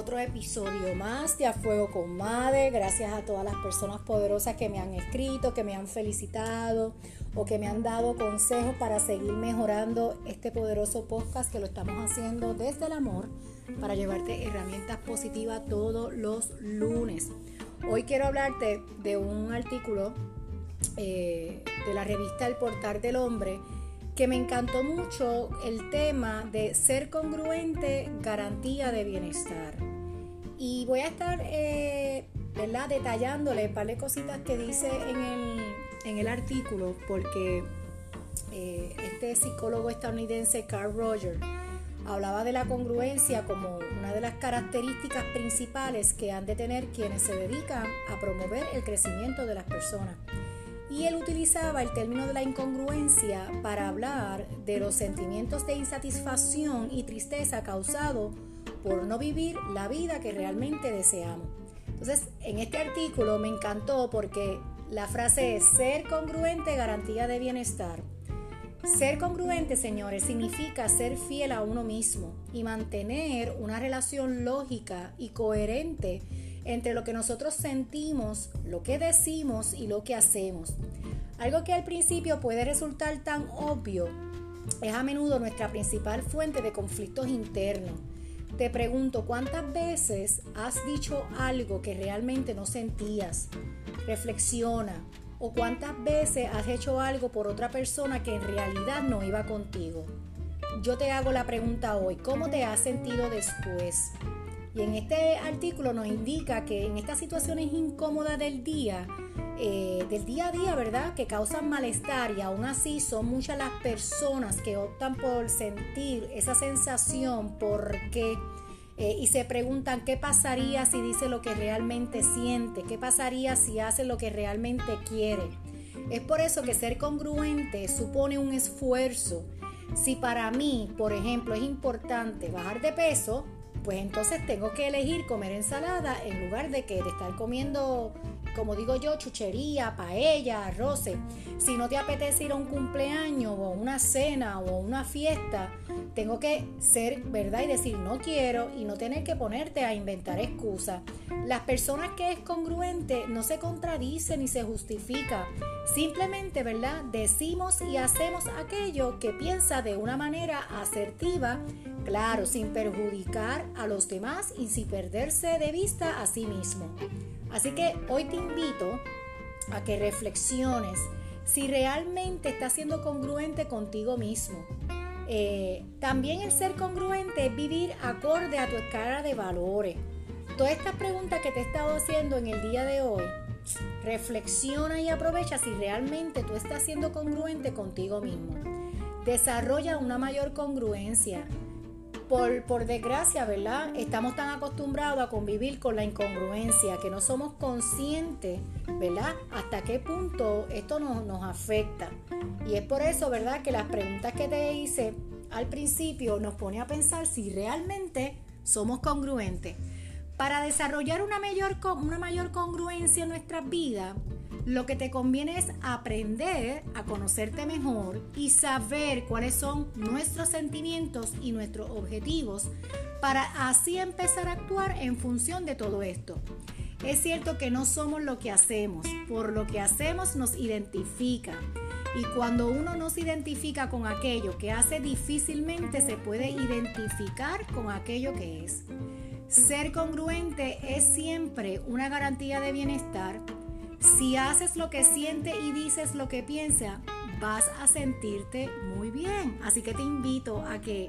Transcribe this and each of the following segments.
otro episodio más de A Fuego con Madre. Gracias a todas las personas poderosas que me han escrito, que me han felicitado o que me han dado consejos para seguir mejorando este poderoso podcast que lo estamos haciendo desde el amor para llevarte herramientas positivas todos los lunes. Hoy quiero hablarte de un artículo eh, de la revista El Portal del Hombre que me encantó mucho el tema de ser congruente, garantía de bienestar. Y voy a estar eh, ¿verdad? detallándole un par de cositas que dice en el, artículo, porque eh, este psicólogo estadounidense, Carl Roger, hablaba de la congruencia como una de las características principales que han de tener quienes se dedican a promover el crecimiento de las personas y él utilizaba el término de la incongruencia para hablar de los sentimientos de insatisfacción y tristeza causado por no vivir la vida que realmente deseamos. Entonces, en este artículo me encantó porque la frase es ser congruente garantía de bienestar. Ser congruente, señores, significa ser fiel a uno mismo y mantener una relación lógica y coherente entre lo que nosotros sentimos, lo que decimos y lo que hacemos. Algo que al principio puede resultar tan obvio es a menudo nuestra principal fuente de conflictos internos. Te pregunto, ¿cuántas veces has dicho algo que realmente no sentías? Reflexiona. ¿O cuántas veces has hecho algo por otra persona que en realidad no iba contigo? Yo te hago la pregunta hoy, ¿cómo te has sentido después? Y en este artículo nos indica que en estas situaciones incómodas del día, eh, del día a día, ¿verdad? Que causan malestar y aún así son muchas las personas que optan por sentir esa sensación porque eh, y se preguntan qué pasaría si dice lo que realmente siente, qué pasaría si hace lo que realmente quiere. Es por eso que ser congruente supone un esfuerzo. Si para mí, por ejemplo, es importante bajar de peso, pues entonces tengo que elegir comer ensalada en lugar de que de estar comiendo, como digo yo, chuchería, paella, arroces. Si no te apetece ir a un cumpleaños o una cena o una fiesta, tengo que ser verdad y decir no quiero y no tener que ponerte a inventar excusas. Las personas que es congruente no se contradice ni se justifica. Simplemente, ¿verdad? Decimos y hacemos aquello que piensa de una manera asertiva claro, sin perjudicar a los demás y sin perderse de vista a sí mismo. Así que hoy te invito a que reflexiones si realmente estás siendo congruente contigo mismo. Eh, también el ser congruente es vivir acorde a tu escala de valores. Todas estas preguntas que te he estado haciendo en el día de hoy, reflexiona y aprovecha si realmente tú estás siendo congruente contigo mismo. Desarrolla una mayor congruencia por, desgracia, ¿verdad? Estamos tan acostumbrados a convivir con la incongruencia que no somos conscientes, ¿verdad? Hasta qué punto esto nos, nos afecta. Y es por eso, ¿verdad? Que las preguntas que te hice al principio nos pone a pensar si realmente somos congruentes. Para desarrollar una mayor, una mayor congruencia en nuestras vidas, lo que te conviene es aprender a conocerte mejor y saber cuáles son nuestros sentimientos y nuestros objetivos para así empezar a actuar en función de todo esto. Es cierto que no somos lo que hacemos, por lo que hacemos nos identifica. Y cuando uno no se identifica con aquello que hace, difícilmente se puede identificar con aquello que es. Ser congruente es siempre una garantía de bienestar si haces lo que siente y dices lo que piensa, vas a sentirte muy bien. Así que te invito a que,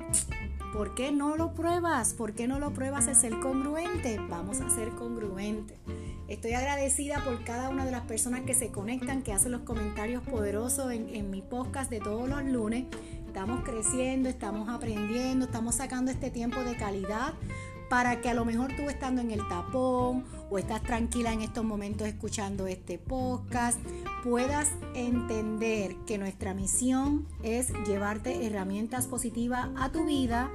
¿por qué no lo pruebas? ¿Por qué no lo pruebas a ser congruente? Vamos a ser congruentes. Estoy agradecida por cada una de las personas que se conectan, que hacen los comentarios poderosos en, en mi podcast de todos los lunes. Estamos creciendo, estamos aprendiendo, estamos sacando este tiempo de calidad para que a lo mejor tú estando en el tapón o estás tranquila en estos momentos escuchando este podcast, puedas entender que nuestra misión es llevarte herramientas positivas a tu vida,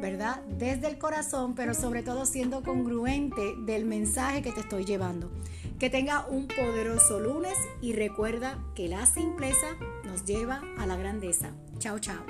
¿verdad? Desde el corazón, pero sobre todo siendo congruente del mensaje que te estoy llevando. Que tenga un poderoso lunes y recuerda que la simpleza nos lleva a la grandeza. Chao, chao.